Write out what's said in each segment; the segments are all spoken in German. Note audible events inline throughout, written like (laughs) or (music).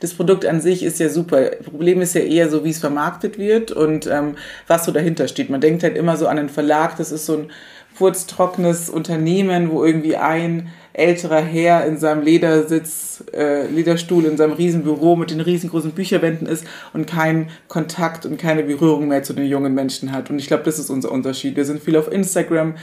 das Produkt an sich ist ja super. Problem ist ja eher so, wie es vermarktet wird und ähm, was so dahinter steht. Man denkt halt immer so an einen Verlag, das ist so ein furztrockenes Unternehmen, wo irgendwie ein älterer Herr in seinem Ledersitz, äh, Lederstuhl in seinem Riesenbüro mit den riesengroßen Bücherwänden ist und keinen Kontakt und keine Berührung mehr zu den jungen Menschen hat. Und ich glaube, das ist unser Unterschied. Wir sind viel auf Instagram,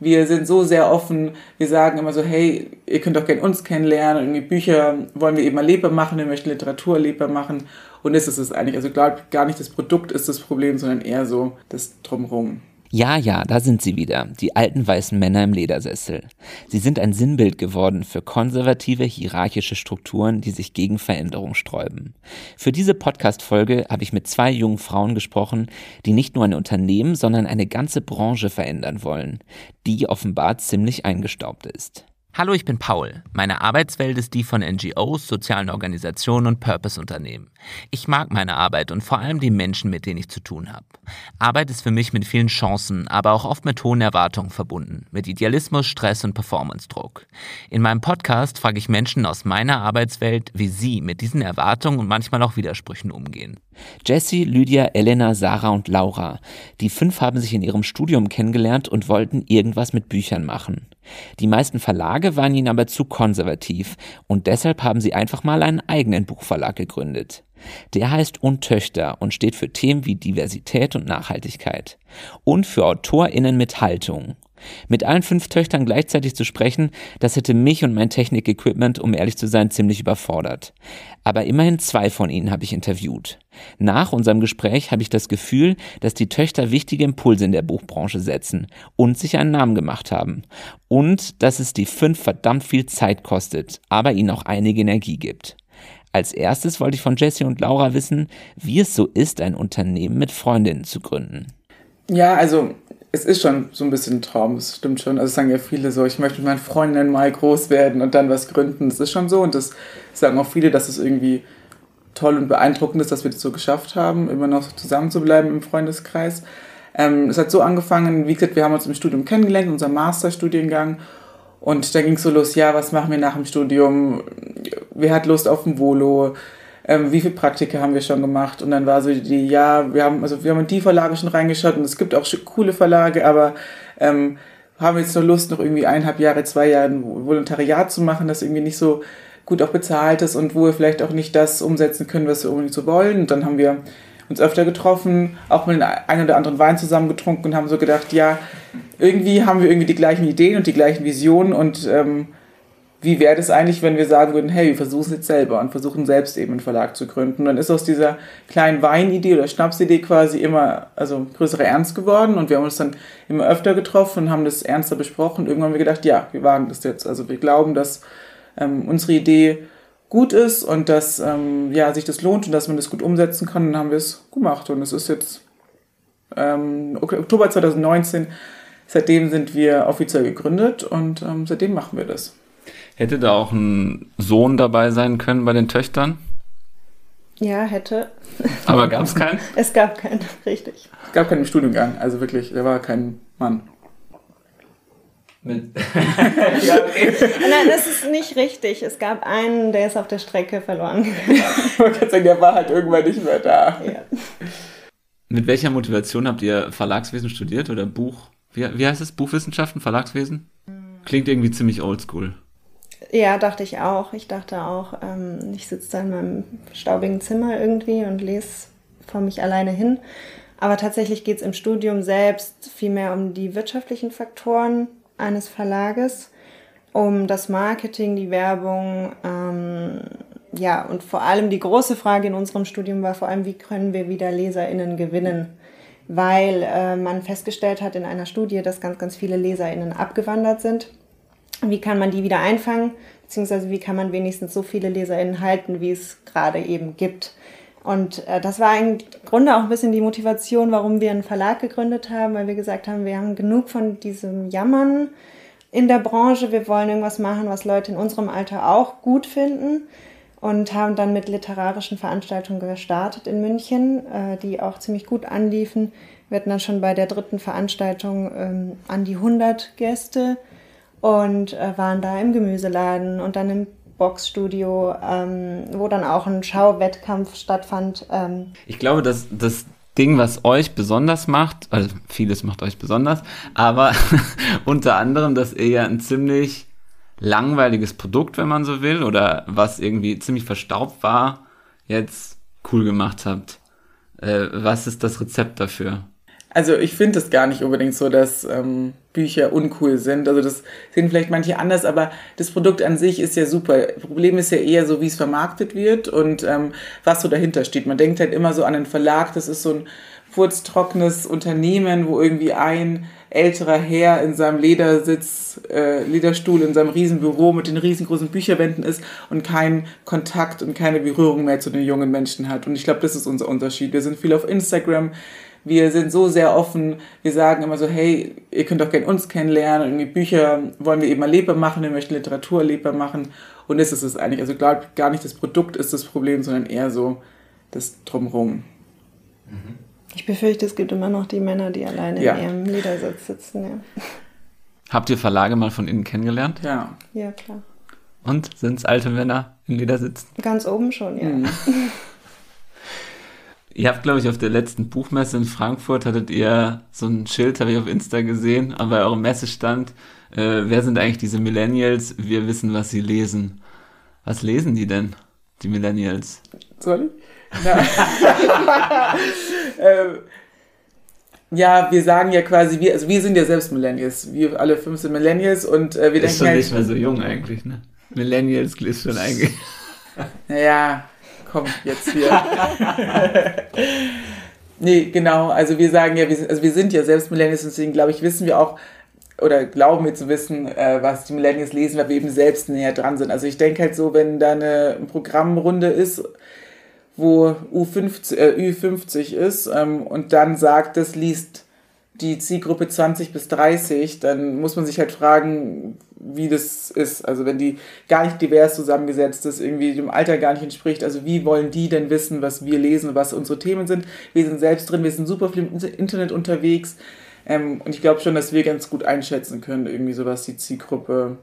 wir sind so sehr offen, wir sagen immer so, hey, ihr könnt doch gerne uns kennenlernen, irgendwie Bücher wollen wir eben erlebbar machen, wir möchten Literatur erlebbar machen und das ist es eigentlich. Also glaube gar nicht das Produkt ist das Problem, sondern eher so das Drumherum. Ja, ja, da sind sie wieder, die alten weißen Männer im Ledersessel. Sie sind ein Sinnbild geworden für konservative, hierarchische Strukturen, die sich gegen Veränderung sträuben. Für diese Podcast-Folge habe ich mit zwei jungen Frauen gesprochen, die nicht nur ein Unternehmen, sondern eine ganze Branche verändern wollen, die offenbar ziemlich eingestaubt ist. Hallo, ich bin Paul. Meine Arbeitswelt ist die von NGOs, sozialen Organisationen und Purpose-Unternehmen. Ich mag meine Arbeit und vor allem die Menschen, mit denen ich zu tun habe. Arbeit ist für mich mit vielen Chancen, aber auch oft mit hohen Erwartungen verbunden, mit Idealismus, Stress und Performance-Druck. In meinem Podcast frage ich Menschen aus meiner Arbeitswelt, wie sie mit diesen Erwartungen und manchmal auch Widersprüchen umgehen. Jessie, Lydia, Elena, Sarah und Laura. Die fünf haben sich in ihrem Studium kennengelernt und wollten irgendwas mit Büchern machen. Die meisten Verlage waren ihnen aber zu konservativ und deshalb haben sie einfach mal einen eigenen Buchverlag gegründet. Der heißt Untöchter und steht für Themen wie Diversität und Nachhaltigkeit und für AutorInnen mit Haltung. Mit allen fünf Töchtern gleichzeitig zu sprechen, das hätte mich und mein Technik-Equipment, um ehrlich zu sein, ziemlich überfordert. Aber immerhin zwei von ihnen habe ich interviewt. Nach unserem Gespräch habe ich das Gefühl, dass die Töchter wichtige Impulse in der Buchbranche setzen und sich einen Namen gemacht haben. Und dass es die fünf verdammt viel Zeit kostet, aber ihnen auch einige Energie gibt. Als erstes wollte ich von Jesse und Laura wissen, wie es so ist, ein Unternehmen mit Freundinnen zu gründen. Ja, also es ist schon so ein bisschen ein Traum, das stimmt schon. Also sagen ja viele so, ich möchte mit meinen Freundinnen mal groß werden und dann was gründen. Das ist schon so und das sagen auch viele, dass es irgendwie toll und beeindruckend ist, dass wir das so geschafft haben, immer noch zusammen zu bleiben im Freundeskreis. Ähm, es hat so angefangen, wie gesagt, wir haben uns im Studium kennengelernt, unser Masterstudiengang. Und da ging es so los, ja, was machen wir nach dem Studium? Wer hat Lust auf ein Volo? Ähm, wie viele Praktika haben wir schon gemacht? Und dann war so die, ja, wir haben, also wir haben in die Verlage schon reingeschaut und es gibt auch coole Verlage, aber ähm, haben jetzt nur Lust, noch irgendwie eineinhalb Jahre, zwei Jahre ein Volontariat zu machen, das irgendwie nicht so gut auch bezahlt ist und wo wir vielleicht auch nicht das umsetzen können, was wir unbedingt so wollen. Und dann haben wir uns öfter getroffen, auch mit einem oder anderen Wein zusammen getrunken und haben so gedacht, ja, irgendwie haben wir irgendwie die gleichen Ideen und die gleichen Visionen und ähm, wie wäre das eigentlich, wenn wir sagen würden, hey, wir versuchen es jetzt selber und versuchen selbst eben einen Verlag zu gründen. Und dann ist aus dieser kleinen Weinidee oder Schnapsidee quasi immer also größerer Ernst geworden und wir haben uns dann immer öfter getroffen und haben das ernster besprochen. Irgendwann haben wir gedacht, ja, wir wagen das jetzt. Also wir glauben, dass ähm, unsere Idee gut ist und dass ähm, ja, sich das lohnt und dass man das gut umsetzen kann. Und dann haben wir es gemacht und es ist jetzt ähm, Oktober 2019. Seitdem sind wir offiziell gegründet und ähm, seitdem machen wir das. Hätte da auch ein Sohn dabei sein können bei den Töchtern? Ja, hätte. Aber gab es keinen? (laughs) Es gab keinen, richtig. Es gab keinen Studiengang, also wirklich, er war kein Mann. Mit (laughs) ja, Nein, das ist nicht richtig. Es gab einen, der ist auf der Strecke verloren gegangen. Man kann sagen, der war halt irgendwann nicht mehr da. Ja. Mit welcher Motivation habt ihr Verlagswesen studiert oder Buch? Wie, wie heißt es? Buchwissenschaften, Verlagswesen? Klingt irgendwie ziemlich oldschool. Ja, dachte ich auch. Ich dachte auch, ähm, ich sitze da in meinem staubigen Zimmer irgendwie und lese vor mich alleine hin. Aber tatsächlich geht es im Studium selbst vielmehr um die wirtschaftlichen Faktoren eines Verlages, um das Marketing, die Werbung. Ähm, ja, und vor allem die große Frage in unserem Studium war vor allem, wie können wir wieder LeserInnen gewinnen? Weil äh, man festgestellt hat in einer Studie, dass ganz, ganz viele LeserInnen abgewandert sind wie kann man die wieder einfangen, beziehungsweise wie kann man wenigstens so viele LeserInnen halten, wie es gerade eben gibt. Und äh, das war im Grunde auch ein bisschen die Motivation, warum wir einen Verlag gegründet haben, weil wir gesagt haben, wir haben genug von diesem Jammern in der Branche. Wir wollen irgendwas machen, was Leute in unserem Alter auch gut finden. Und haben dann mit literarischen Veranstaltungen gestartet in München, äh, die auch ziemlich gut anliefen. Wir hatten dann schon bei der dritten Veranstaltung ähm, an die 100 Gäste und äh, waren da im Gemüseladen und dann im Boxstudio, ähm, wo dann auch ein Schauwettkampf stattfand. Ähm. Ich glaube, dass das Ding, was euch besonders macht, also vieles macht euch besonders, aber (laughs) unter anderem, dass ihr ja ein ziemlich langweiliges Produkt, wenn man so will, oder was irgendwie ziemlich verstaubt war, jetzt cool gemacht habt. Äh, was ist das Rezept dafür? Also ich finde es gar nicht unbedingt so, dass ähm, Bücher uncool sind. Also das sehen vielleicht manche anders, aber das Produkt an sich ist ja super. Problem ist ja eher so, wie es vermarktet wird und ähm, was so dahinter steht. Man denkt halt immer so an einen Verlag, das ist so ein furztrockenes Unternehmen, wo irgendwie ein älterer Herr in seinem Ledersitz, äh, Lederstuhl in seinem Riesenbüro mit den riesengroßen Bücherwänden ist und keinen Kontakt und keine Berührung mehr zu den jungen Menschen hat. Und ich glaube, das ist unser Unterschied. Wir sind viel auf Instagram, wir sind so sehr offen, wir sagen immer so, hey, ihr könnt doch gerne uns kennenlernen, irgendwie Bücher wollen wir eben erlebbar machen, wir möchten Literatur erlebbar machen und das ist es eigentlich. Also glaube gar nicht das Produkt ist das Problem, sondern eher so das Drumherum. Mhm. Ich befürchte, es gibt immer noch die Männer, die alleine ja. in ihrem Ledersitz sitzen. Ja. Habt ihr Verlage mal von innen kennengelernt? Ja. Ja, klar. Und sind es alte Männer in Ledersitzen? Ganz oben schon, ja. Mhm. (laughs) Ihr habt, glaube ich, auf der letzten Buchmesse in Frankfurt hattet ihr so ein Schild, habe ich auf Insta gesehen, aber bei eurem Messestand. Äh, wer sind eigentlich diese Millennials? Wir wissen, was sie lesen. Was lesen die denn, die Millennials? Soll (laughs) ich? ähm, ja, wir sagen ja quasi, wir, also wir sind ja selbst Millennials. Wir alle fünf sind Millennials und äh, wir ist denken. Ist schon halt, nicht mehr so jung eigentlich, ne? Millennials ist schon eigentlich. (laughs) naja, komm, jetzt hier. (laughs) nee, genau. Also wir sagen ja, wir sind, also wir sind ja selbst Millennials, deswegen glaube ich, wissen wir auch, oder glauben wir zu wissen, äh, was die Millennials lesen, weil wir eben selbst näher dran sind. Also ich denke halt so, wenn da eine Programmrunde ist, wo U50, äh, Ü50 ist ähm, und dann sagt, das liest die Zielgruppe 20 bis 30, dann muss man sich halt fragen, wie das ist. Also wenn die gar nicht divers zusammengesetzt ist, irgendwie dem Alter gar nicht entspricht, also wie wollen die denn wissen, was wir lesen, was unsere Themen sind? Wir sind selbst drin, wir sind super viel im Internet unterwegs ähm, und ich glaube schon, dass wir ganz gut einschätzen können, irgendwie so, was die Zielgruppe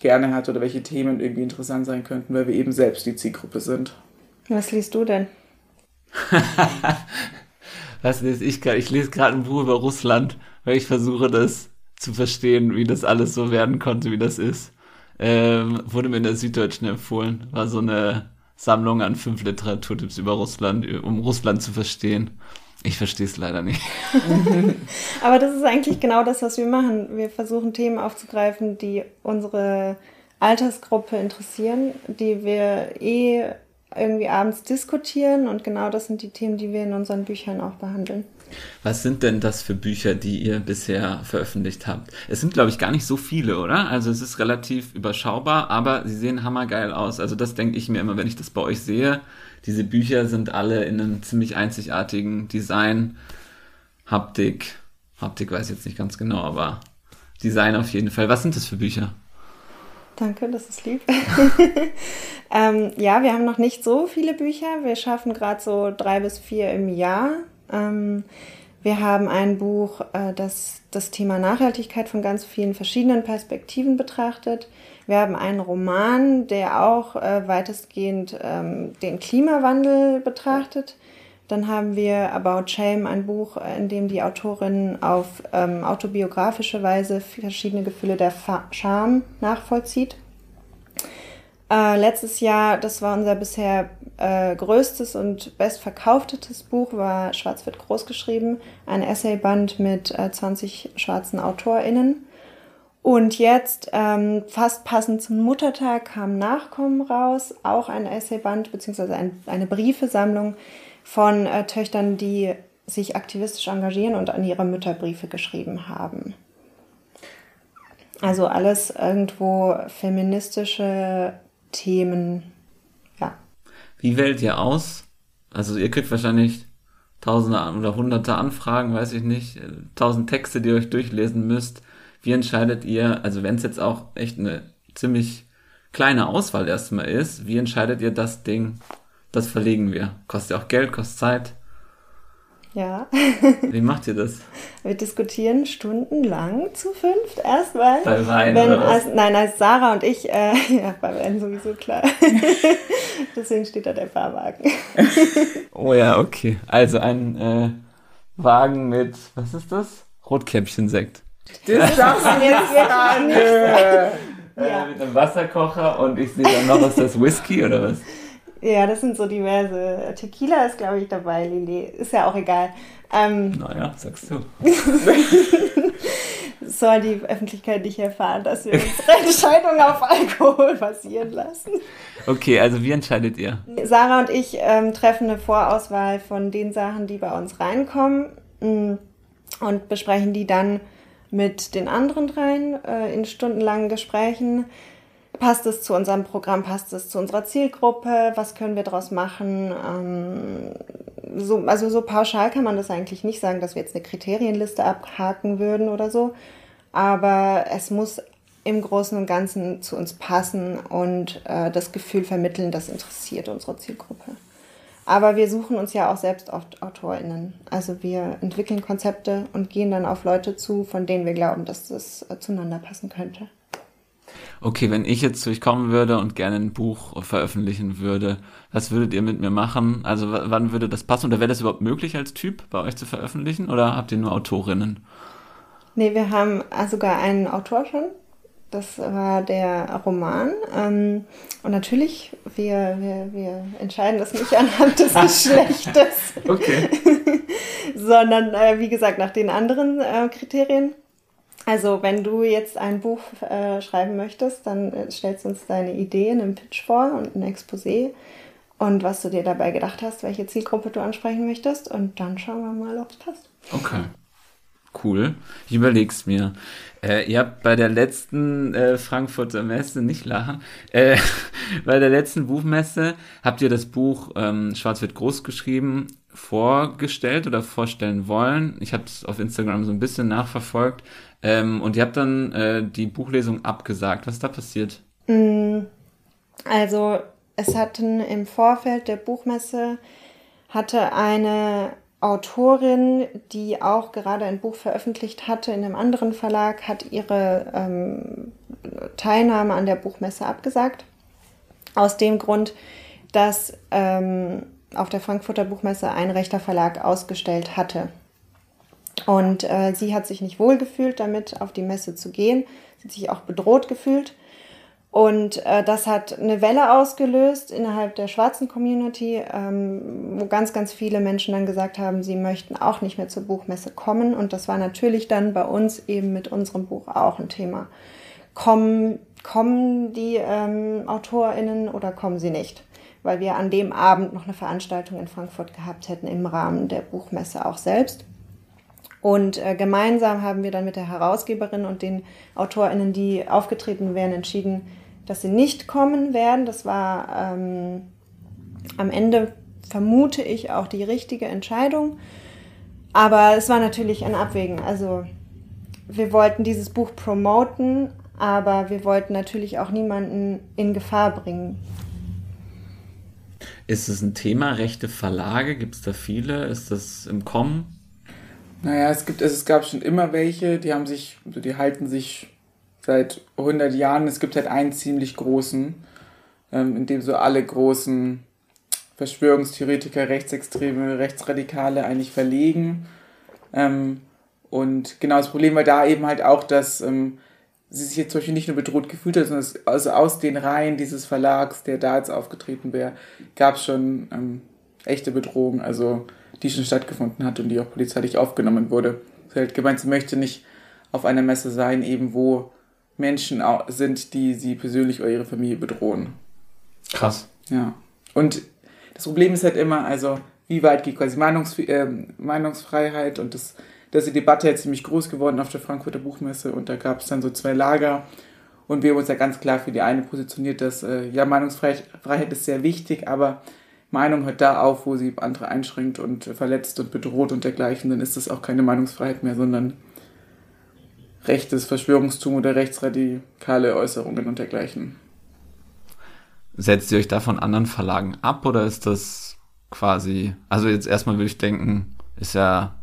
gerne hat oder welche Themen irgendwie interessant sein könnten, weil wir eben selbst die Zielgruppe sind. Was liest du denn? (laughs) Was lese ich? Ich lese gerade ein Buch über Russland, weil ich versuche, das zu verstehen, wie das alles so werden konnte, wie das ist. Ähm, wurde mir in der Süddeutschen empfohlen. War so eine Sammlung an fünf Literaturtipps über Russland, um Russland zu verstehen. Ich verstehe es leider nicht. (laughs) Aber das ist eigentlich genau das, was wir machen. Wir versuchen Themen aufzugreifen, die unsere Altersgruppe interessieren, die wir eh irgendwie abends diskutieren und genau das sind die Themen, die wir in unseren Büchern auch behandeln. Was sind denn das für Bücher, die ihr bisher veröffentlicht habt? Es sind, glaube ich, gar nicht so viele, oder? Also es ist relativ überschaubar, aber sie sehen hammergeil aus. Also das denke ich mir immer, wenn ich das bei euch sehe. Diese Bücher sind alle in einem ziemlich einzigartigen Design, Haptik. Haptik weiß ich jetzt nicht ganz genau, aber Design auf jeden Fall. Was sind das für Bücher? Danke, das ist lieb. (laughs) ähm, ja, wir haben noch nicht so viele Bücher. Wir schaffen gerade so drei bis vier im Jahr. Ähm, wir haben ein Buch, äh, das das Thema Nachhaltigkeit von ganz vielen verschiedenen Perspektiven betrachtet. Wir haben einen Roman, der auch äh, weitestgehend ähm, den Klimawandel betrachtet. Dann haben wir About Shame, ein Buch, in dem die Autorin auf ähm, autobiografische Weise verschiedene Gefühle der Scham nachvollzieht. Äh, letztes Jahr, das war unser bisher äh, größtes und bestverkauftetes Buch, war Schwarz wird groß geschrieben, ein Essayband mit äh, 20 schwarzen AutorInnen. Und jetzt, ähm, fast passend zum Muttertag, kam Nachkommen raus, auch ein Essayband beziehungsweise ein, eine Briefesammlung von äh, Töchtern, die sich aktivistisch engagieren und an ihre Mütter Briefe geschrieben haben. Also alles irgendwo feministische Themen, ja. Wie wählt ihr aus? Also ihr kriegt wahrscheinlich tausende oder hunderte Anfragen, weiß ich nicht, tausend Texte, die ihr euch durchlesen müsst. Wie entscheidet ihr, also wenn es jetzt auch echt eine ziemlich kleine Auswahl erstmal ist, wie entscheidet ihr das Ding das verlegen wir. Kostet ja auch Geld, kostet Zeit. Ja. Wie macht ihr das? Wir diskutieren stundenlang zu fünft erstmal. Bei Wein Wenn, oder was? als, nein, als Sarah und ich, äh, (laughs) ja, bei Wein sowieso klar. (laughs) Deswegen steht da der Fahrwagen. (laughs) Oh ja, okay. Also ein äh, Wagen mit, was ist das? Rotkäppchensekt. Das darfst du jetzt gar nicht. Ja. Äh, mit einem Wasserkocher und ich sehe dann noch, ist das Whisky oder was? Ja, das sind so diverse. Tequila ist, glaube ich, dabei, Lili. Ist ja auch egal. Ähm, Naja, sagst du. (laughs) soll die Öffentlichkeit nicht erfahren, dass wir unsere Entscheidung auf Alkohol basieren lassen. Okay, also wie entscheidet ihr? Sarah und ich ähm, treffen eine Vorauswahl von den Sachen, die bei uns reinkommen mm, und besprechen die dann mit den anderen dreien äh, in stundenlangen Gesprächen. Passt es zu unserem Programm, passt es zu unserer Zielgruppe, was können wir daraus machen? Ähm, so, also so pauschal kann man das eigentlich nicht sagen, dass wir jetzt eine Kriterienliste abhaken würden oder so. Aber es muss im Großen und Ganzen zu uns passen und äh, das Gefühl vermitteln, das interessiert unsere Zielgruppe. Aber wir suchen uns ja auch selbst oft AutorInnen. Also wir entwickeln Konzepte und gehen dann auf Leute zu, von denen wir glauben, dass das äh, zueinander passen könnte. Okay, wenn ich jetzt zu euch kommen würde und gerne ein Buch veröffentlichen würde, was würdet ihr mit mir machen? Also wann würde das passen? Oder wäre das überhaupt möglich als Typ bei euch zu veröffentlichen? Oder habt ihr nur Autorinnen? Nee, wir haben äh, sogar einen Autor schon. Das war der Roman. Ähm, und natürlich, wir, wir, wir entscheiden das nicht anhand des (laughs) Geschlechtes, Okay. (laughs) sondern äh, wie gesagt nach den anderen äh, Kriterien. Also wenn du jetzt ein Buch äh, schreiben möchtest, dann äh, stellst du uns deine Idee in einem Pitch vor und ein Exposé und was du dir dabei gedacht hast, welche Zielgruppe du ansprechen möchtest und dann schauen wir mal, ob es passt. Okay. Cool. Ich überleg's mir. Äh, ihr habt bei der letzten äh, Frankfurter Messe, nicht lachen, äh, (laughs) bei der letzten Buchmesse habt ihr das Buch ähm, Schwarz wird groß geschrieben vorgestellt oder vorstellen wollen. Ich habe es auf Instagram so ein bisschen nachverfolgt. Ähm, und ihr habt dann äh, die Buchlesung abgesagt. Was ist da passiert? Also es hatten im Vorfeld der Buchmesse hatte eine Autorin, die auch gerade ein Buch veröffentlicht hatte in einem anderen Verlag, hat ihre ähm, Teilnahme an der Buchmesse abgesagt. Aus dem Grund, dass ähm, auf der Frankfurter Buchmesse ein rechter Verlag ausgestellt hatte. Und äh, sie hat sich nicht wohl gefühlt, damit auf die Messe zu gehen. Sie hat sich auch bedroht gefühlt. Und äh, das hat eine Welle ausgelöst innerhalb der schwarzen Community, ähm, wo ganz, ganz viele Menschen dann gesagt haben, sie möchten auch nicht mehr zur Buchmesse kommen. Und das war natürlich dann bei uns eben mit unserem Buch auch ein Thema. Kommen, kommen die ähm, AutorInnen oder kommen sie nicht? Weil wir an dem Abend noch eine Veranstaltung in Frankfurt gehabt hätten im Rahmen der Buchmesse auch selbst. Und äh, gemeinsam haben wir dann mit der Herausgeberin und den AutorInnen, die aufgetreten wären, entschieden, dass sie nicht kommen werden. Das war ähm, am Ende, vermute ich, auch die richtige Entscheidung. Aber es war natürlich ein Abwägen. Also wir wollten dieses Buch promoten, aber wir wollten natürlich auch niemanden in Gefahr bringen. Ist es ein Thema, rechte Verlage? Gibt es da viele? Ist das im Kommen? Naja, es gibt, es, es gab schon immer welche, die haben sich, also die halten sich seit 100 Jahren. Es gibt halt einen ziemlich großen, ähm, in dem so alle großen Verschwörungstheoretiker, Rechtsextreme, Rechtsradikale eigentlich verlegen. Ähm, und genau das Problem war da eben halt auch, dass ähm, sie sich jetzt zum Beispiel nicht nur bedroht gefühlt hat, sondern es, also aus den Reihen dieses Verlags, der da jetzt aufgetreten wäre, gab es schon ähm, echte Bedrohung, also die schon stattgefunden hat und die auch polizeilich aufgenommen wurde. Sie hat gemeint, sie möchte nicht auf einer Messe sein, eben wo Menschen sind, die sie persönlich oder ihre Familie bedrohen. Krass. Ja. Und das Problem ist halt immer, also wie weit geht quasi Meinungs äh, Meinungsfreiheit und das, ist die Debatte jetzt ziemlich groß geworden auf der Frankfurter Buchmesse und da gab es dann so zwei Lager und wir haben uns ja ganz klar für die eine positioniert, dass äh, ja Meinungsfreiheit Freiheit ist sehr wichtig, aber Meinung hört da auf, wo sie andere einschränkt und verletzt und bedroht und dergleichen, dann ist das auch keine Meinungsfreiheit mehr, sondern rechtes Verschwörungstum oder rechtsradikale Äußerungen und dergleichen. Setzt ihr euch da von anderen Verlagen ab oder ist das quasi, also jetzt erstmal würde ich denken, ist ja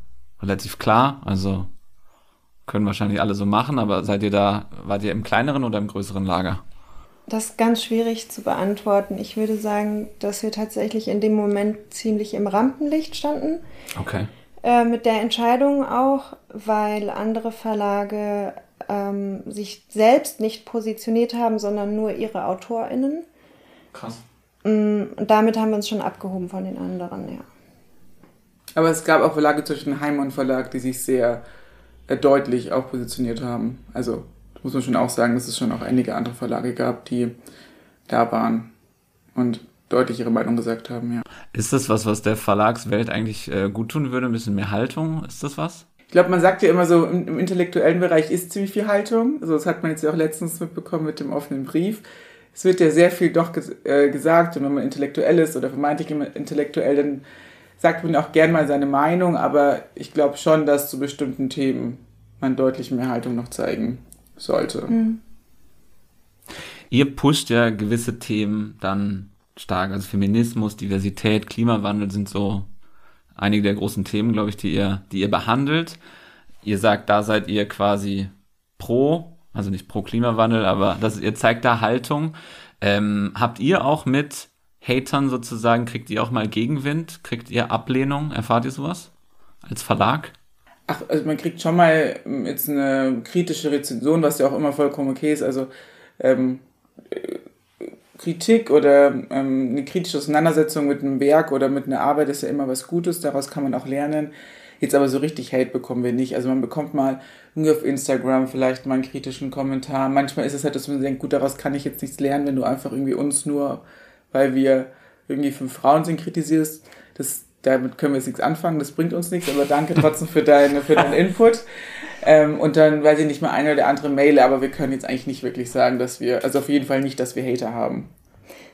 relativ klar. Also können wahrscheinlich alle so machen, aber seid ihr da, wart ihr im kleineren oder im größeren Lager? Das ist ganz schwierig zu beantworten. Ich würde sagen, dass wir tatsächlich in dem Moment ziemlich im Rampenlicht standen. Okay. Äh, mit der Entscheidung auch, weil andere Verlage ähm, sich selbst nicht positioniert haben, sondern nur ihre AutorInnen. Krass. Mm, Und damit haben wir uns schon abgehoben von den anderen, ja. Aber es gab auch Verlage zwischen Heimon Verlag, die sich sehr äh, deutlich auch positioniert haben. Also muss man schon auch sagen, dass es schon auch einige andere Verlage gab, die da waren und deutlich ihre Meinung gesagt haben, ja. Ist das was, was der Verlagswelt eigentlich äh, gut tun würde? Ein bisschen mehr Haltung? Ist das was? Ich glaube, man sagt ja immer so, im, im intellektuellen Bereich ist ziemlich viel Haltung. Also das hat man jetzt ja auch letztens mitbekommen mit dem offenen Brief. Es wird ja sehr viel doch ges äh, gesagt und wenn man intellektuell ist oder vermeintlich intellektuell, dann sagt man auch gern mal seine Meinung, aber ich glaube schon, dass zu bestimmten Themen man deutlich mehr Haltung noch zeigen sollte. Mhm. Ihr pusht ja gewisse Themen dann stark. Also Feminismus, Diversität, Klimawandel sind so einige der großen Themen, glaube ich, die ihr, die ihr behandelt. Ihr sagt, da seid ihr quasi pro, also nicht pro Klimawandel, aber das, ihr zeigt da Haltung. Ähm, habt ihr auch mit Hatern sozusagen, kriegt ihr auch mal Gegenwind? Kriegt ihr Ablehnung? Erfahrt ihr sowas als Verlag? Ach, also man kriegt schon mal ähm, jetzt eine kritische Rezension, was ja auch immer vollkommen okay ist. Also ähm, äh, Kritik oder ähm, eine kritische Auseinandersetzung mit einem Werk oder mit einer Arbeit ist ja immer was Gutes, daraus kann man auch lernen. Jetzt aber so richtig Hate bekommen wir nicht. Also man bekommt mal irgendwie auf Instagram vielleicht mal einen kritischen Kommentar. Manchmal ist es halt, dass man denkt, gut, daraus kann ich jetzt nichts lernen, wenn du einfach irgendwie uns nur, weil wir irgendwie fünf Frauen sind, kritisierst. Das, damit können wir jetzt nichts anfangen, das bringt uns nichts, aber danke trotzdem für, deine, für deinen (laughs) Input. Ähm, und dann weiß ich nicht mal eine oder andere Mail, aber wir können jetzt eigentlich nicht wirklich sagen, dass wir, also auf jeden Fall nicht, dass wir Hater haben.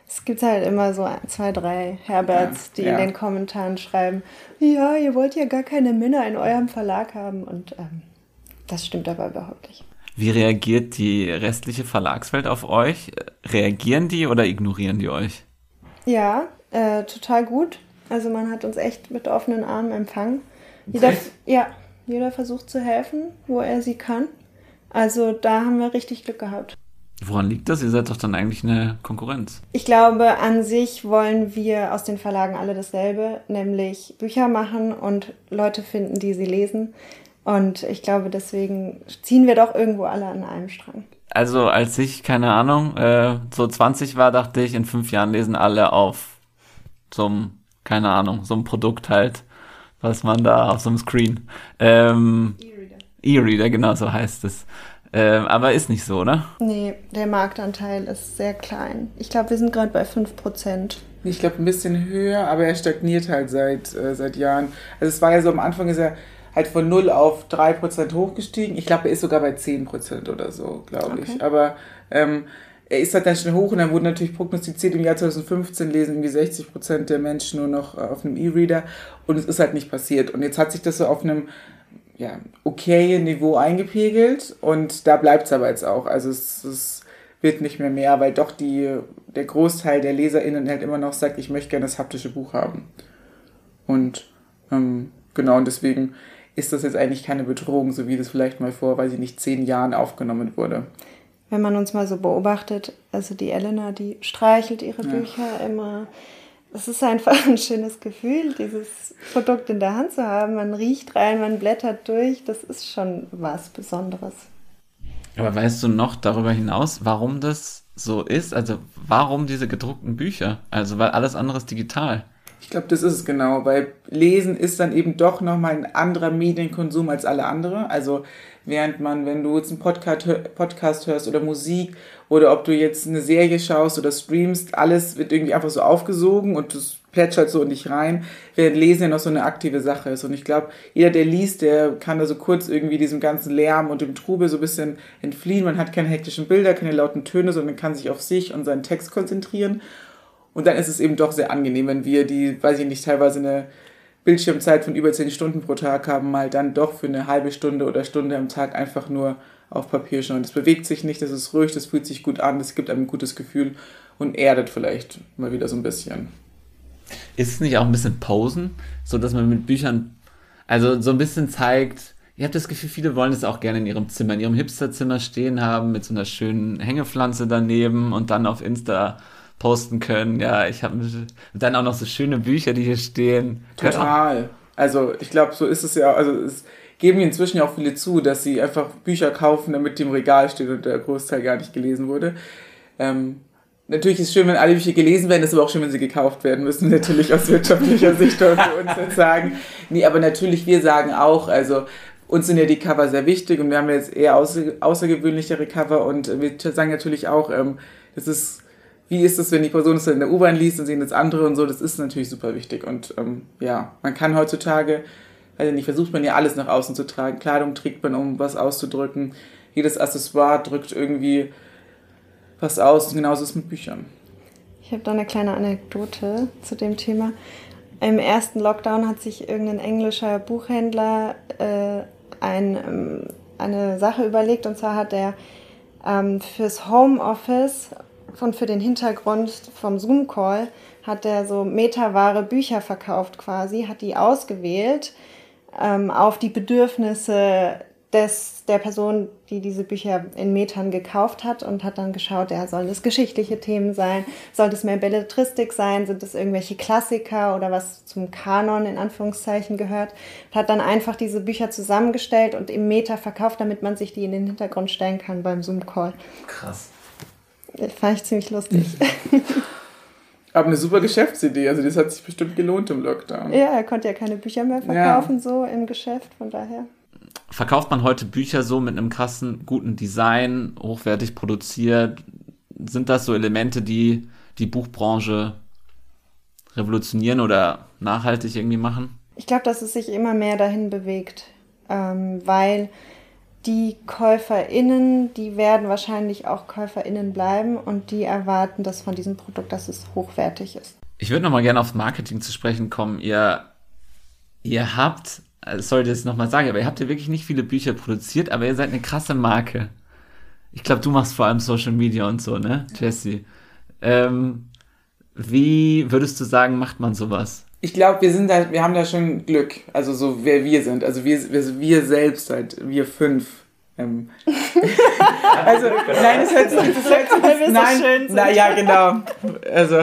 Es gibt halt immer so ein, zwei, drei Herberts, die Ja, ja. in den Kommentaren schreiben, ja, ihr wollt ja gar keine Männer in eurem Verlag haben. Und ähm, das stimmt aber überhaupt nicht. Wie reagiert die restliche Verlagswelt auf euch? Reagieren die oder ignorieren die euch? Ja, äh, total gut. Also man hat uns echt mit offenen Armen empfangen. Jeder, ja, jeder versucht zu helfen, wo er sie kann. Also da haben wir richtig Glück gehabt. Woran liegt das? Ihr seid doch dann eigentlich eine Konkurrenz. Ich glaube, an sich wollen wir aus den Verlagen alle dasselbe, nämlich Bücher machen und Leute finden, die sie lesen. Und ich glaube, deswegen ziehen wir doch irgendwo alle an einem Strang. Also als ich, keine Ahnung, äh, so 20 war, dachte ich, in fünf Jahren lesen alle auf so einem, keine Ahnung, so einem Produkt halt, was man da auf so einem Screen. Ähm, E-Reader, genau so heißt es. Ähm, aber ist nicht so, ne? Nee, der Marktanteil ist sehr klein. Ich glaube, wir sind gerade bei 5%. Ich glaube, ein bisschen höher, aber er stagniert halt seit, äh, seit Jahren. Also es war ja so, am Anfang ist er halt von 0 auf 3% hochgestiegen. Ich glaube, er ist sogar bei 10% oder so, glaube ich. Okay. Aber ähm, er ist halt dann schnell hoch und dann wurde natürlich prognostiziert, im Jahr 2015 lesen irgendwie 60% der Menschen nur noch äh, auf einem E-Reader und es ist halt nicht passiert. Und jetzt hat sich das so auf einem ja, okay Niveau eingepegelt und da bleibt es aber jetzt auch. Also es, es wird nicht mehr mehr, weil doch die, der Großteil der LeserInnen halt immer noch sagt, ich möchte gerne das haptische Buch haben. Und ähm, genau, und deswegen ist das jetzt eigentlich keine Bedrohung, so wie das vielleicht mal vor, weiß ich nicht, zehn Jahren aufgenommen wurde. Wenn man uns mal so beobachtet, also die Elena, die streichelt ihre Ja. Bücher immer. Es ist einfach ein schönes Gefühl, dieses Produkt in der Hand zu haben. Man riecht rein, man blättert durch. Das ist schon was Besonderes. Aber weißt du noch darüber hinaus, warum das so ist? Also warum diese gedruckten Bücher? Also weil alles andere ist digital. Ich glaube, das ist es genau, weil Lesen ist dann eben doch nochmal ein anderer Medienkonsum als alle andere. Also während man, wenn du jetzt einen Podcast, Podcast hörst oder Musik oder ob du jetzt eine Serie schaust oder streamst, alles wird irgendwie einfach so aufgesogen und das plätschert so in dich rein, während Lesen ja noch so eine aktive Sache ist. Und ich glaube, jeder, der liest, der kann da so kurz irgendwie diesem ganzen Lärm und dem Trubel so ein bisschen entfliehen. Man hat keine hektischen Bilder, keine lauten Töne, sondern kann sich auf sich und seinen Text konzentrieren. Und dann ist es eben doch sehr angenehm, wenn wir die, weiß ich nicht, teilweise eine Bildschirmzeit von über 10 Stunden pro Tag haben, mal dann doch für eine halbe Stunde oder Stunde am Tag einfach nur auf Papier schauen. Das bewegt sich nicht, das ist ruhig, das fühlt sich gut an, das gibt einem ein gutes Gefühl und erdet vielleicht mal wieder so ein bisschen. Ist es nicht auch ein bisschen Posen, so dass man mit Büchern Also so ein bisschen zeigt, ihr habt das Gefühl, viele wollen es auch gerne in ihrem Zimmer, in ihrem Hipsterzimmer stehen haben, mit so einer schönen Hängepflanze daneben und dann auf Insta posten können. Ja, ich habe dann auch noch so schöne Bücher, die hier stehen. Total. Also ich glaube, so ist es ja. Also es geben inzwischen ja auch viele zu, dass sie einfach Bücher kaufen, damit die im Regal steht und der Großteil gar nicht gelesen wurde. Ähm, natürlich ist es schön, wenn alle Bücher gelesen werden, ist aber auch schön, wenn sie gekauft werden müssen, (laughs) natürlich aus wirtschaftlicher Sicht für uns jetzt sagen. Nee, aber natürlich, wir sagen auch, also uns sind ja die Cover sehr wichtig und wir haben jetzt eher außer, außergewöhnlichere Cover und wir sagen natürlich auch, ähm, das ist, wie ist es, wenn die Person es in der U-Bahn liest und sehen das andere und so, das ist natürlich super wichtig. Und ähm, ja, man kann heutzutage, also nicht, versucht man ja alles nach außen zu tragen, Kleidung trägt man, um was auszudrücken, jedes Accessoire drückt irgendwie was aus. Und genauso ist es mit Büchern. Ich habe da eine kleine Anekdote zu dem Thema. Im ersten Lockdown hat sich irgendein englischer Buchhändler äh, ein, ähm, eine Sache überlegt. Und zwar hat er ähm, fürs Homeoffice und für den Hintergrund vom Zoom-Call hat er so meterware Bücher verkauft quasi, hat die ausgewählt ähm, auf die Bedürfnisse des, der Person, die diese Bücher in Metern gekauft hat und hat dann geschaut, ja, sollen es geschichtliche Themen sein, soll es mehr Belletristik sein, sind es irgendwelche Klassiker oder was zum Kanon in Anführungszeichen gehört. Hat dann einfach diese Bücher zusammengestellt und im Meter verkauft, damit man sich die in den Hintergrund stellen kann beim Zoom-Call. Krass. Das fand ich ziemlich lustig. (laughs) Aber eine super Geschäftsidee, also das hat sich bestimmt gelohnt im Lockdown. Ja, er konnte ja keine Bücher mehr verkaufen, ja. so im Geschäft, von daher verkauft man heute Bücher so mit einem krassen, guten Design, hochwertig produziert? Sind das so Elemente, die die Buchbranche revolutionieren oder nachhaltig irgendwie machen? Ich glaube, dass es sich immer mehr dahin bewegt, ähm, weil die KäuferInnen, die werden wahrscheinlich auch KäuferInnen bleiben und die erwarten das von diesem Produkt, dass es hochwertig ist. Ich würde nochmal gerne aufs Marketing zu sprechen kommen. Ihr, ihr habt also sorry, dass ich es nochmal sage, aber ihr habt ja wirklich nicht viele Bücher produziert, aber ihr seid eine krasse Marke. Ich glaube, du machst vor allem Social Media und so, ne, Jesse? Ähm, wie würdest du sagen, macht man sowas? Ich glaube, wir sind da, wir haben da schon Glück. Also so wer wir sind. Also wir, wir, wir selbst halt, wir fünf. Ähm. (laughs) also nein, das hört sich, das hört sich, nein, so na ja, genau. Also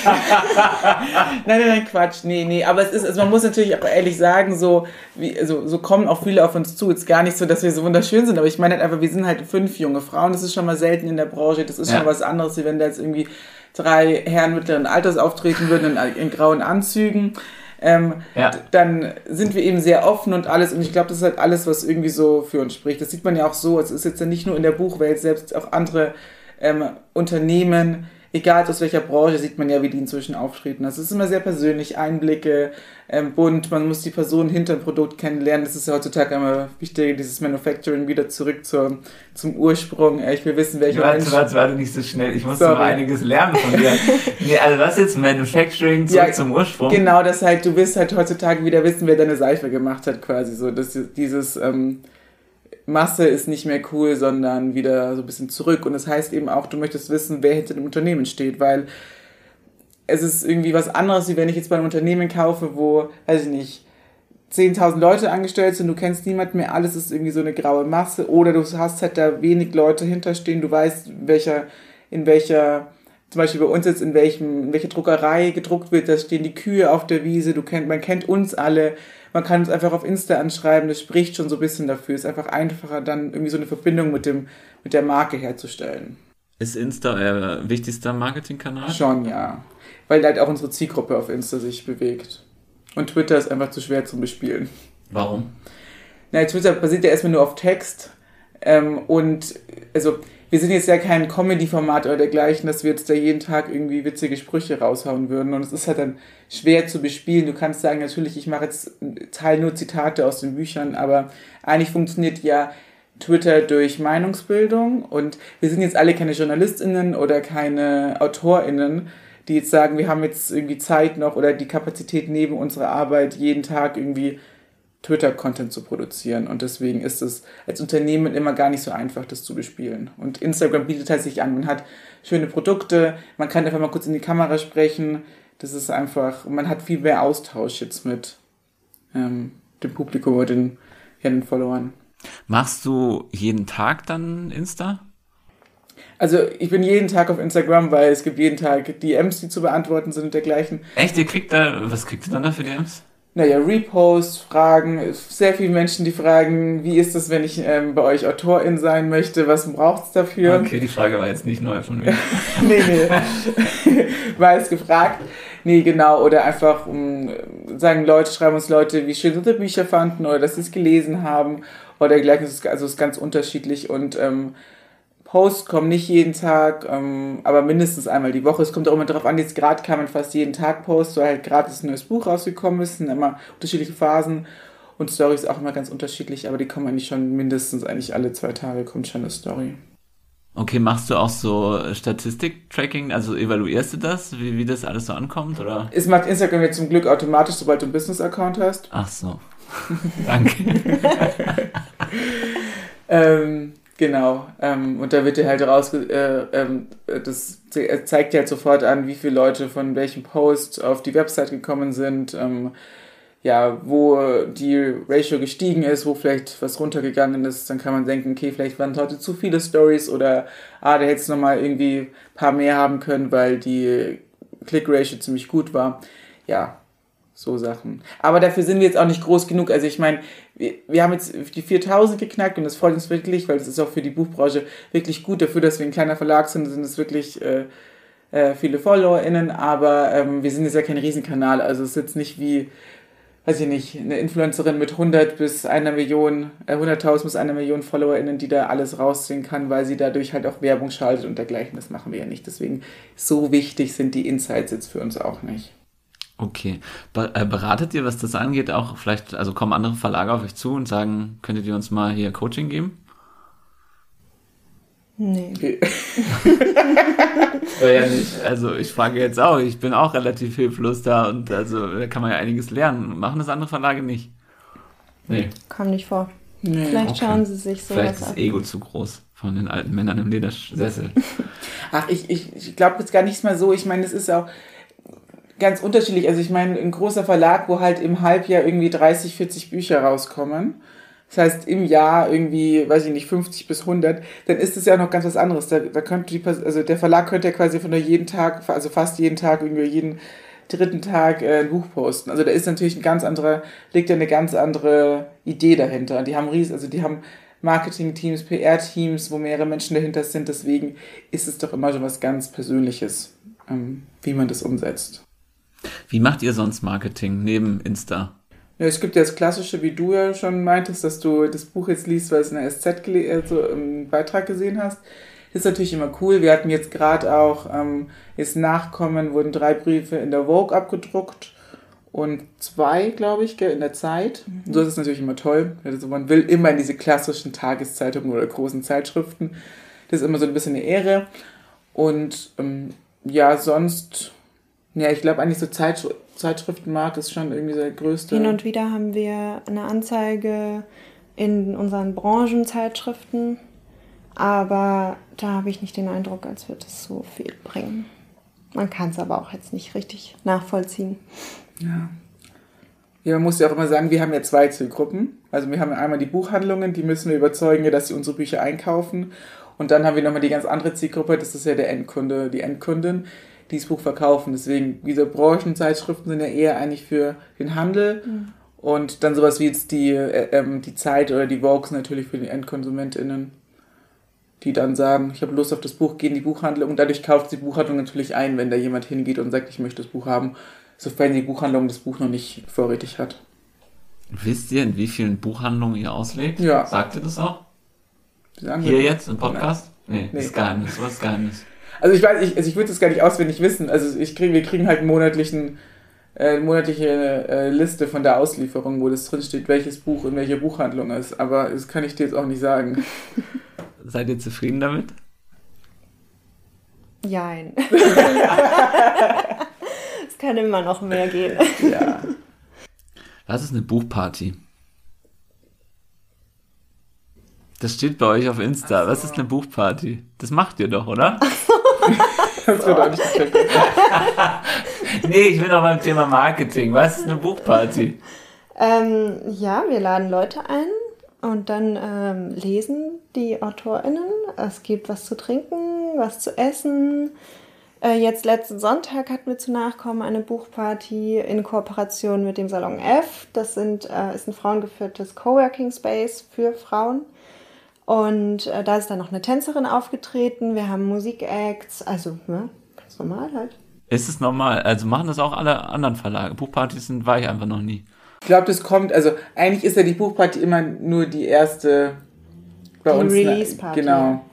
(laughs) nein, nein, nein, Quatsch. Nee, nee. Aber es ist, also man muss natürlich auch ehrlich sagen, so, wie, also, so kommen auch viele auf uns zu. Es ist gar nicht so, dass wir so wunderschön sind, aber ich meine halt einfach, wir sind halt fünf junge Frauen. Das ist schon mal selten in der Branche. Das ist ja. schon was anderes, wie wenn da jetzt irgendwie drei Herren mittleren Alters auftreten würden in, in grauen Anzügen. Ähm, ja. dann sind wir eben sehr offen und alles. Und ich glaube, das ist halt alles, was irgendwie so für uns spricht. Das sieht man ja auch so. Es ist jetzt ja nicht nur in der Buchwelt, selbst auch andere ähm, Unternehmen egal aus welcher Branche, sieht man ja, wie die inzwischen auftreten. Das ist immer sehr persönlich, Einblicke, ähm, bunt, man muss die Person hinter dem Produkt kennenlernen. Das ist ja heutzutage immer wichtig, dieses Manufacturing wieder zurück zur, zum Ursprung. Ich will wissen, welcher warte, Mensch... Warte, warte, nicht so schnell. Ich muss Sorry. noch einiges lernen von dir. (laughs) nee, also was jetzt Manufacturing zurück ja, zum Ursprung? Genau, das halt, du wirst halt heutzutage wieder wissen, wer deine Seife gemacht hat, quasi so. Das, dieses... Ähm, Masse ist nicht mehr cool, sondern wieder so ein bisschen zurück. Und das heißt eben auch, du möchtest wissen, wer hinter dem Unternehmen steht, weil es ist irgendwie was anderes, wie wenn ich jetzt bei einem Unternehmen kaufe, wo, weiß ich nicht, 10.000 Leute angestellt sind, du kennst niemanden mehr, alles ist irgendwie so eine graue Masse oder du hast halt da wenig Leute hinterstehen, du weißt, in welcher, in welcher, zum Beispiel bei uns jetzt in welchem, in welcher Druckerei gedruckt wird, da stehen die Kühe auf der Wiese, du kennt, man kennt uns alle, man kann uns einfach auf Insta anschreiben, das spricht schon so ein bisschen dafür. Es ist einfach einfacher, dann irgendwie so eine Verbindung mit, dem, mit der Marke herzustellen. Ist Insta euer wichtigster Marketingkanal? Schon, ja. Weil halt auch unsere Zielgruppe auf Insta sich bewegt. Und Twitter ist einfach zu schwer zum Bespielen. Warum? Na, Twitter basiert ja erstmal nur auf Text. Ähm, und also wir sind jetzt ja kein Comedy-Format oder dergleichen, dass wir jetzt da jeden Tag irgendwie witzige Sprüche raushauen würden. Und es ist halt dann schwer zu bespielen. Du kannst sagen, natürlich, ich mache jetzt Teil nur Zitate aus den Büchern, aber eigentlich funktioniert ja Twitter durch Meinungsbildung. Und wir sind jetzt alle keine JournalistInnen oder keine AutorInnen, die jetzt sagen, wir haben jetzt irgendwie Zeit noch oder die Kapazität neben unserer Arbeit jeden Tag irgendwie Twitter-Content zu produzieren. Und deswegen ist es als Unternehmen immer gar nicht so einfach, das zu bespielen. Und Instagram bietet halt sich an. Man hat schöne Produkte, man kann einfach mal kurz in die Kamera sprechen. Das ist einfach, man hat viel mehr Austausch jetzt mit ähm, dem Publikum oder den, ja, den Followern. Machst du jeden Tag dann Insta? Also ich bin jeden Tag auf Instagram, weil es gibt jeden Tag DMs, die zu beantworten sind und dergleichen. Echt? Ihr kriegt da, was kriegt ihr dann da für DMs? Naja, Reposts, Fragen, sehr viele Menschen, die fragen, wie ist es, wenn ich ähm, bei euch Autorin sein möchte, was braucht es dafür? Okay, die Frage war jetzt nicht neu von mir. (laughs) nee, nee. (laughs) war es gefragt. Nee, genau. Oder einfach um, sagen Leute, schreiben uns Leute, wie schön sie Bücher fanden oder dass sie es gelesen haben oder dergleichen. Also es ist ganz unterschiedlich und ähm, Posts kommen nicht jeden Tag, ähm, aber mindestens einmal die Woche. Es kommt auch immer darauf an, jetzt gerade kann man fast jeden Tag posten, weil halt gerade ein neues Buch rausgekommen ist, sind immer unterschiedliche Phasen und Stories auch immer ganz unterschiedlich, aber die kommen eigentlich schon mindestens eigentlich alle zwei Tage kommt schon eine Story. Okay, machst du auch so Statistik-Tracking, also evaluierst du das, wie, wie das alles so ankommt, oder? Es macht Instagram jetzt zum Glück automatisch, sobald du einen Business-Account hast. Ach so. (laughs) Danke. (laughs) ähm, Genau, ähm, und da wird dir halt raus, äh, ähm, das zeigt dir halt sofort an, wie viele Leute von welchem Post auf die Website gekommen sind, ähm, ja, wo die Ratio gestiegen ist, wo vielleicht was runtergegangen ist, dann kann man denken, okay, vielleicht waren heute zu viele Stories oder, ah, da hätte es nochmal irgendwie ein paar mehr haben können, weil die Click-Ratio ziemlich gut war. Ja, so Sachen. Aber dafür sind wir jetzt auch nicht groß genug. Also ich meine, wir, wir haben jetzt die 4000 geknackt und das freut uns wirklich, weil das ist auch für die Buchbranche wirklich gut. Dafür, dass wir ein kleiner Verlag sind, sind es wirklich äh, äh, viele FollowerInnen, aber ähm, wir sind jetzt ja kein Riesenkanal. Also es ist jetzt nicht wie, weiß ich nicht, eine Influencerin mit 100 bis einer Million, äh, 100.000 bis einer Million FollowerInnen, die da alles rausziehen kann, weil sie dadurch halt auch Werbung schaltet und dergleichen. Das machen wir ja nicht. Deswegen so wichtig sind die Insights jetzt für uns auch nicht. Okay. Äh, beratet ihr, was das angeht, auch vielleicht, also kommen andere Verlage auf euch zu und sagen, könntet ihr uns mal hier Coaching geben? Nee. (laughs) Ja, nicht. Also ich frage jetzt auch, ich bin auch relativ hilflos da und also da kann man ja einiges lernen. Machen das andere Verlage nicht? Nee. Kam nicht vor. Nee. Vielleicht okay. schauen sie sich so Vielleicht ist das Ego zu groß von den alten Männern im Ledersessel. (laughs) Ach, ich, ich, ich glaube jetzt gar nicht mal so. Ich meine, es ist auch, ganz unterschiedlich. Also ich meine, ein großer Verlag, wo halt im Halbjahr irgendwie 30, 40 Bücher rauskommen. Das heißt, im Jahr irgendwie, weiß ich nicht, 50 bis 100, dann ist es ja noch ganz was anderes. Da, da könnte die, also der Verlag könnte ja quasi von der jeden Tag, also fast jeden Tag, irgendwie jeden dritten Tag äh, ein Buch posten. Also da ist natürlich ein ganz anderer, liegt ja eine ganz andere Idee dahinter. Die haben ries, also die haben Marketing-Teams, PR-Teams, wo mehrere Menschen dahinter sind. Deswegen ist es doch immer so was ganz Persönliches, ähm, wie man das umsetzt. Wie macht ihr sonst Marketing neben Insta? Ja, es gibt ja das Klassische, wie du ja schon meintest, dass du das Buch jetzt liest, weil es in der SZ also im Beitrag gesehen hast. Das ist natürlich immer cool. Wir hatten jetzt gerade auch, ähm, jetzt Nachkommen, wurden drei Briefe in der Vogue abgedruckt und zwei, glaube ich, in der Zeit. Mhm. So ist es natürlich immer toll. Also man will immer in diese klassischen Tageszeitungen oder großen Zeitschriften. Das ist immer so ein bisschen eine Ehre. Und ähm, ja, sonst ja, ich glaube eigentlich so Zeitsch Zeitschriftenmarkt ist schon irgendwie der größte. Hin und wieder haben wir eine Anzeige in unseren Branchenzeitschriften, aber da habe ich nicht den Eindruck, als würde es so viel bringen. Man kann es aber auch jetzt nicht richtig nachvollziehen. Ja. Ja, man muss ja auch immer sagen, wir haben ja zwei Zielgruppen. Also wir haben einmal die Buchhandlungen, die müssen wir überzeugen, dass sie unsere Bücher einkaufen. Und dann haben wir nochmal die ganz andere Zielgruppe, das ist ja der Endkunde, die Endkundin, dieses Buch verkaufen. Deswegen, diese Branchenzeitschriften sind ja eher eigentlich für den Handel. Mhm. Und dann sowas wie jetzt die, äh, ähm, die Zeit oder die Vogues natürlich für die EndkonsumentInnen, die dann sagen, ich habe Lust auf das Buch, gehen in die Buchhandlung und dadurch kauft die Buchhandlung natürlich ein, wenn da jemand hingeht und sagt, ich möchte das Buch haben, sofern die Buchhandlung das Buch noch nicht vorrätig hat. Wisst ihr, in wie vielen Buchhandlungen ihr auslegt? Ja. Sagt ihr das auch? Hier jetzt im Podcast? Nee, nee. ist Geheimnis, was ist Geheimnis? Also ich weiß, ich, also ich würde das gar nicht auswendig wissen. Also ich krieg, wir kriegen halt monatlichen, äh, monatliche äh, Liste von der Auslieferung, wo das drinsteht, welches Buch in welcher Buchhandlung ist. Aber das kann ich dir jetzt auch nicht sagen. (laughs) Seid ihr zufrieden damit? Jein. (laughs) (laughs) es kann immer noch mehr gehen. Ja. Was ist eine Buchparty? Das steht bei euch auf Insta. So. Was ist eine Buchparty? Das macht ihr doch, oder? Das wird auch nicht (laughs) Nee, ich bin auch beim Thema Marketing. Was ist eine Buchparty? Ähm, ja, wir laden Leute ein und dann ähm, lesen die AutorInnen. Es gibt was zu trinken, was zu essen. Äh, jetzt letzten Sonntag hatten wir zu Nachkommen eine Buchparty in Kooperation mit dem Salon F. Das sind, äh, ist ein frauengeführtes Coworking Space für Frauen. Und äh, da ist dann noch eine Tänzerin aufgetreten. Wir haben Musikacts, also ne, ganz normal halt. Ist es normal? Also machen das auch alle anderen Verlage? Buchpartys sind, war ich einfach noch nie. Ich glaube, das kommt, also eigentlich ist ja die Buchparty immer nur die erste bei Die uns. Release-Party. Genau.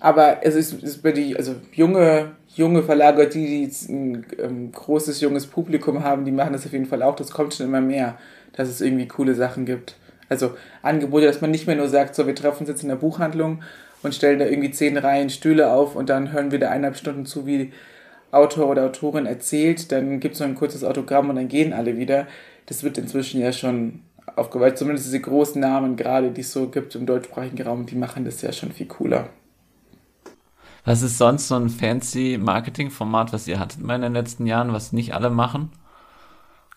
Aber es ist, es ist bei die, also junge, junge Verlage, die, die jetzt ein ähm, großes junges Publikum haben, die machen das auf jeden Fall auch. Das kommt schon immer mehr, dass es irgendwie coole Sachen gibt. Also Angebote, dass man nicht mehr nur sagt, so wir treffen uns jetzt in der Buchhandlung und stellen da irgendwie zehn Reihen Stühle auf und dann hören wir da eineinhalb Stunden zu, wie Autor oder Autorin erzählt, dann gibt es noch ein kurzes Autogramm und dann gehen alle wieder. Das wird inzwischen ja schon aufgeweicht. Zumindest diese großen Namen gerade, die es so gibt im deutschsprachigen Raum, die machen das ja schon viel cooler. Was ist sonst so ein fancy Marketingformat, was ihr hattet mal in den letzten Jahren, was nicht alle machen?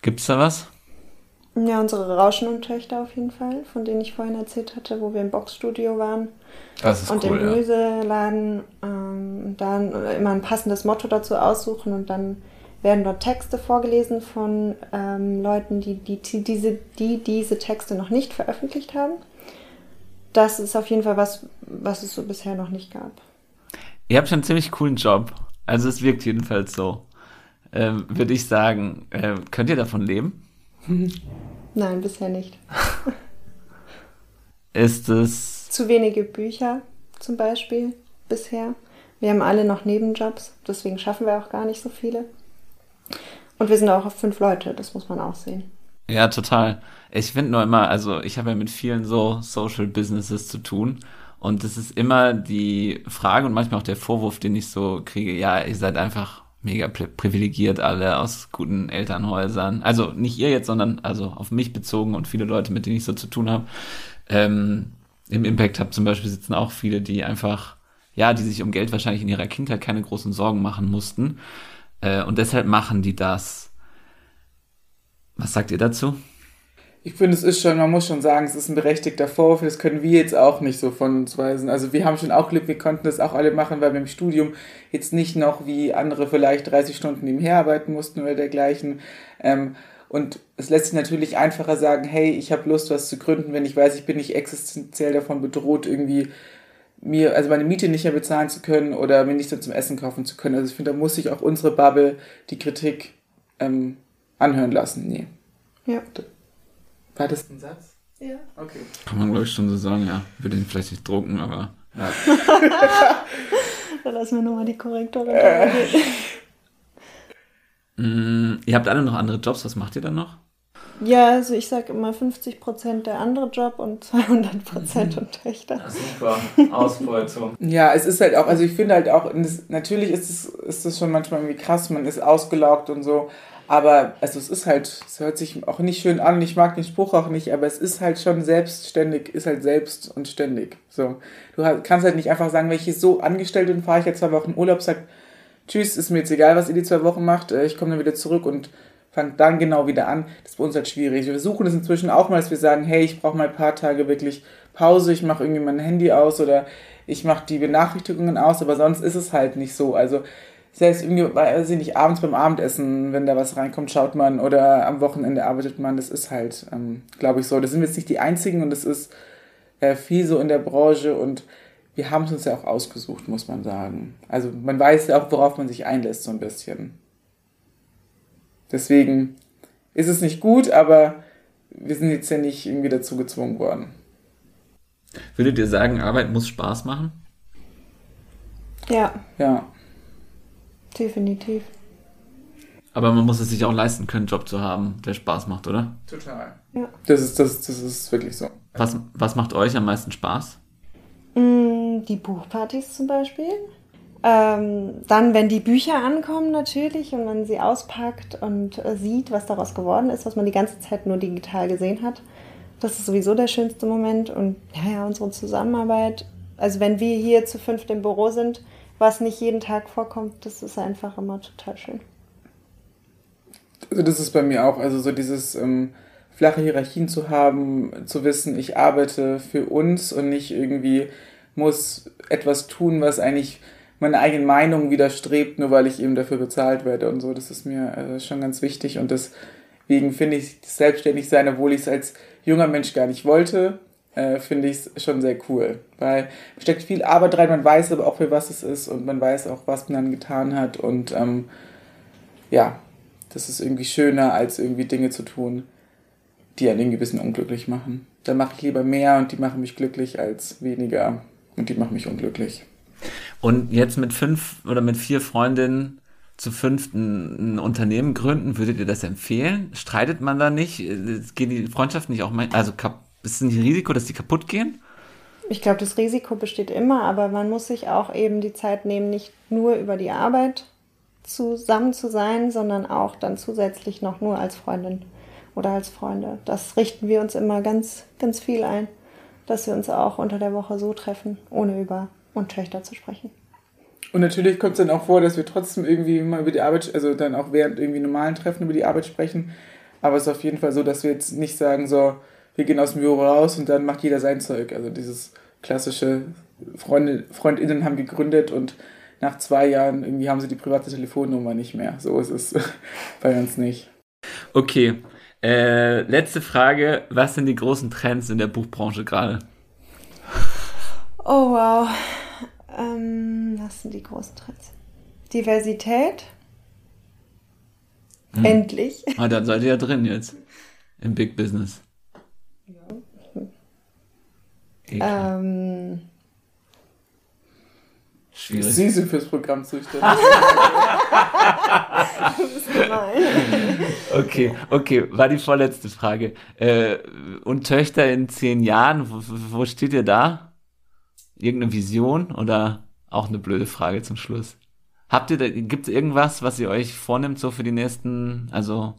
Gibt's da was? Ja, unsere Rauschen und Töchter auf jeden Fall, von denen ich vorhin erzählt hatte, wo wir im Boxstudio waren. Das ist und cool, im. Gemüseladen ähm, dann immer ein passendes Motto dazu aussuchen und dann werden dort Texte vorgelesen von ähm, Leuten, die, die, die, diese, die diese Texte noch nicht veröffentlicht haben. Das ist auf jeden Fall was, was es so bisher noch nicht gab. Ihr habt schon einen ziemlich coolen Job. Also es wirkt jedenfalls so. Ähm, Würde ich sagen, äh, könnt ihr davon leben? Nein, bisher nicht. (laughs) Ist es Zu wenige Bücher zum Beispiel bisher. Wir haben alle noch Nebenjobs, deswegen schaffen wir auch gar nicht so viele. Und wir sind auch auf fünf Leute, das muss man auch sehen. Ja, total. Ich finde nur immer, also ich habe ja mit vielen so Social Businesses zu tun und es ist immer die Frage und manchmal auch der Vorwurf, den ich so kriege, ja, ihr seid einfach mega pri- privilegiert alle aus guten Elternhäusern. Also nicht ihr jetzt, sondern also auf mich bezogen und viele Leute, mit denen ich so zu tun habe. Ähm, Im Impact Hub zum Beispiel sitzen auch viele, die einfach, ja, die sich um Geld wahrscheinlich in ihrer Kindheit keine großen Sorgen machen mussten. Äh, und deshalb machen die das. Was sagt ihr dazu? Ich finde, es ist schon, man muss schon sagen, es ist ein berechtigter Vorwurf, das können wir jetzt auch nicht so von uns weisen. Also wir haben schon auch Glück, wir konnten das auch alle machen, weil wir im Studium jetzt nicht noch wie andere vielleicht 30 Stunden nebenher arbeiten mussten oder dergleichen. Ähm, und es lässt sich natürlich einfacher sagen, hey, ich habe Lust, was zu gründen, wenn ich weiß, ich bin nicht existenziell davon bedroht, irgendwie mir, also meine Miete nicht mehr bezahlen zu können oder mir nichts mehr zum Essen kaufen zu können. Also ich finde, da muss sich auch unsere Bubble die Kritik ähm, anhören lassen. Nee. Ja. War das ein Satz? ja. Okay. Kann man, glaube ich, schon so sagen, ja. Würde ihn vielleicht nicht drucken, aber. Ja. (laughs) Da lassen wir nochmal die Korrektorin. Äh. (laughs) Mm, ihr habt alle noch andere Jobs, was macht ihr dann noch? Ja, also ich sage immer 50% der andere Job und 200% und Töchter. Super, (laughs) Ausbeutung. Ja, es ist halt auch, also ich finde halt auch, natürlich ist es, ist es schon manchmal irgendwie krass, man ist ausgelaugt und so, aber also es ist halt, es hört sich auch nicht schön an, ich mag den Spruch auch nicht, aber es ist halt schon selbstständig, ist halt selbst und ständig. So, du kannst halt nicht einfach sagen, wenn ich hier so angestellt bin, fahre ich jetzt zwei Wochen Urlaub, sag, tschüss, ist mir jetzt egal, was ihr die zwei Wochen macht, äh, ich komme dann wieder zurück und fange dann genau wieder an. Das ist bei uns halt schwierig. Wir versuchen es inzwischen auch mal, dass wir sagen, hey, ich brauche mal ein paar Tage wirklich Pause, ich mache irgendwie mein Handy aus oder ich mache die Benachrichtigungen aus, aber sonst ist es halt nicht so. Also selbst irgendwie, weiß ich nicht, abends beim Abendessen, wenn da was reinkommt, schaut man oder am Wochenende arbeitet man. Das ist halt, ähm, glaube ich, so. Das sind wir jetzt nicht die Einzigen und das ist äh, viel so in der Branche und wir haben es uns ja auch ausgesucht, muss man sagen. Also man weiß ja auch, worauf man sich einlässt, so ein bisschen. Deswegen ist es nicht gut, aber wir sind jetzt ja nicht irgendwie dazu gezwungen worden. Würdet ihr sagen, Arbeit muss Spaß machen? Ja, Ja. Definitiv. Aber man muss es sich auch leisten können, einen Job zu haben, der Spaß macht, oder? Total. Ja. Das ist, das, das ist wirklich so. Was, was macht euch am meisten Spaß? Mm, Die Buchpartys zum Beispiel. Ähm, dann, wenn die Bücher ankommen natürlich und man sie auspackt und äh, sieht, was daraus geworden ist, was man die ganze Zeit nur digital gesehen hat. Das ist sowieso der schönste Moment. Und ja, ja, unsere Zusammenarbeit. Also wenn wir hier zu fünft im Büro sind, was nicht jeden Tag vorkommt, das ist einfach immer total schön. Also das ist bei mir auch, also so dieses ähm, flache Hierarchien zu haben, zu wissen, ich arbeite für uns und nicht irgendwie muss etwas tun, was eigentlich meiner eigenen Meinung widerstrebt, nur weil ich eben dafür bezahlt werde und so. Das ist mir äh, schon ganz wichtig und deswegen finde ich das Selbstständigsein, obwohl ich es als junger Mensch gar nicht wollte, äh, finde ich es schon sehr cool, weil steckt viel Arbeit rein, man weiß aber auch für was es ist und man weiß auch, was man dann getan hat und ähm, ja, das ist irgendwie schöner, als irgendwie Dinge zu tun, die einen irgendwie ein bisschen unglücklich machen. Da mache ich lieber mehr und die machen mich glücklich als weniger und die machen mich unglücklich. Und jetzt mit fünf oder mit vier Freundinnen zu fünft ein, Unternehmen gründen, würdet ihr das empfehlen? Streitet man da nicht? Gehen die Freundschaften nicht auch mal, also ist es nicht ein Risiko, dass die kaputt gehen? Ich glaube, das Risiko besteht immer, aber man muss sich auch eben die Zeit nehmen, nicht nur über die Arbeit zusammen zu sein, sondern auch dann zusätzlich noch nur als Freundin oder als Freunde. Das richten wir uns immer ganz, ganz viel ein, dass wir uns auch unter der Woche so treffen, ohne über und Töchter zu sprechen. Und natürlich kommt es dann auch vor, dass wir trotzdem irgendwie mal über die Arbeit, also dann auch während irgendwie normalen Treffen über die Arbeit sprechen. Aber es ist auf jeden Fall so, dass wir jetzt nicht sagen, so, wir gehen aus dem Büro raus und dann macht jeder sein Zeug. Also dieses klassische Freunde, FreundInnen haben gegründet und nach zwei Jahren irgendwie haben sie die private Telefonnummer nicht mehr. So ist es (laughs) bei uns nicht. Okay. Äh, letzte Frage. Was sind die großen Trends in der Buchbranche gerade? Oh wow. Ähm, was sind die großen Trends? Diversität. Hm. Endlich. Ah, dann seid ihr ja drin jetzt. Im Big Business. Ja. Ähm, Schwierig. Sie sind fürs Programm zuständig. (laughs) okay, okay, war die vorletzte Frage. Äh, und Töchter in zehn Jahren, wo, wo steht ihr da? Irgendeine Vision oder auch eine blöde Frage zum Schluss? Habt ihr da, gibt es irgendwas, was ihr euch vornimmt, so für die nächsten, also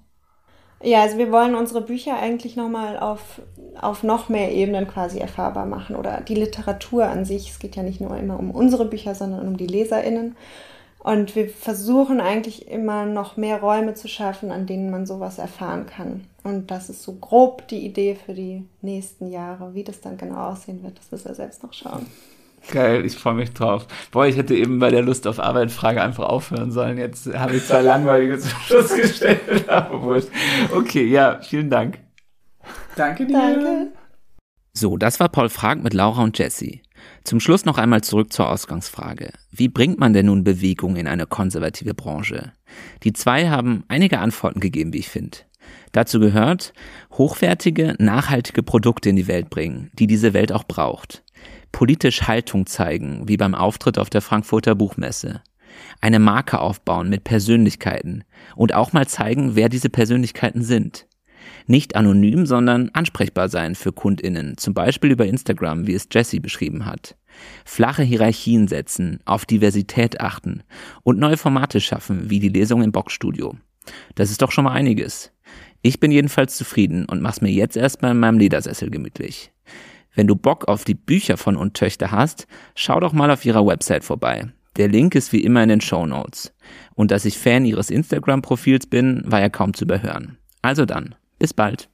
ja, also wir wollen unsere Bücher eigentlich nochmal auf, auf noch mehr Ebenen quasi erfahrbar machen oder die Literatur an sich. Es geht ja nicht nur immer um unsere Bücher, sondern um die LeserInnen. Und wir versuchen eigentlich immer noch mehr Räume zu schaffen, an denen man sowas erfahren kann. Und das ist so grob die Idee für die nächsten Jahre. Wie das dann genau aussehen wird, das müssen wir selbst noch schauen. Geil, ich freue mich drauf. Boah, ich hätte eben bei der Lust auf Arbeit Frage einfach aufhören sollen. Jetzt habe ich zwei langweilige zum (laughs) Schluss gestellt. Aber okay, ja, vielen Dank. Danke dir. Danke. So, das war Paul Frag mit Laura und Jessie. Zum Schluss noch einmal zurück zur Ausgangsfrage. Wie bringt man denn nun Bewegung in eine konservative Branche? Die zwei haben einige Antworten gegeben, wie ich finde. Dazu gehört, hochwertige, nachhaltige Produkte in die Welt bringen, die diese Welt auch braucht politisch Haltung zeigen, wie beim Auftritt auf der Frankfurter Buchmesse, eine Marke aufbauen mit Persönlichkeiten und auch mal zeigen, wer diese Persönlichkeiten sind. Nicht anonym, sondern ansprechbar sein für KundInnen, zum Beispiel über Instagram, wie es Jesse beschrieben hat. Flache Hierarchien setzen, auf Diversität achten und neue Formate schaffen, wie die Lesung im Boxstudio. Das ist doch schon mal einiges. Ich bin jedenfalls zufrieden und mach's mir jetzt erstmal in meinem Ledersessel gemütlich. Wenn du Bock auf die Bücher von und Töchter hast, schau doch mal auf ihrer Website vorbei. Der Link ist wie immer in den Show Notes. Und dass ich Fan ihres Instagram-Profils bin, war ja kaum zu überhören. Also dann, bis bald.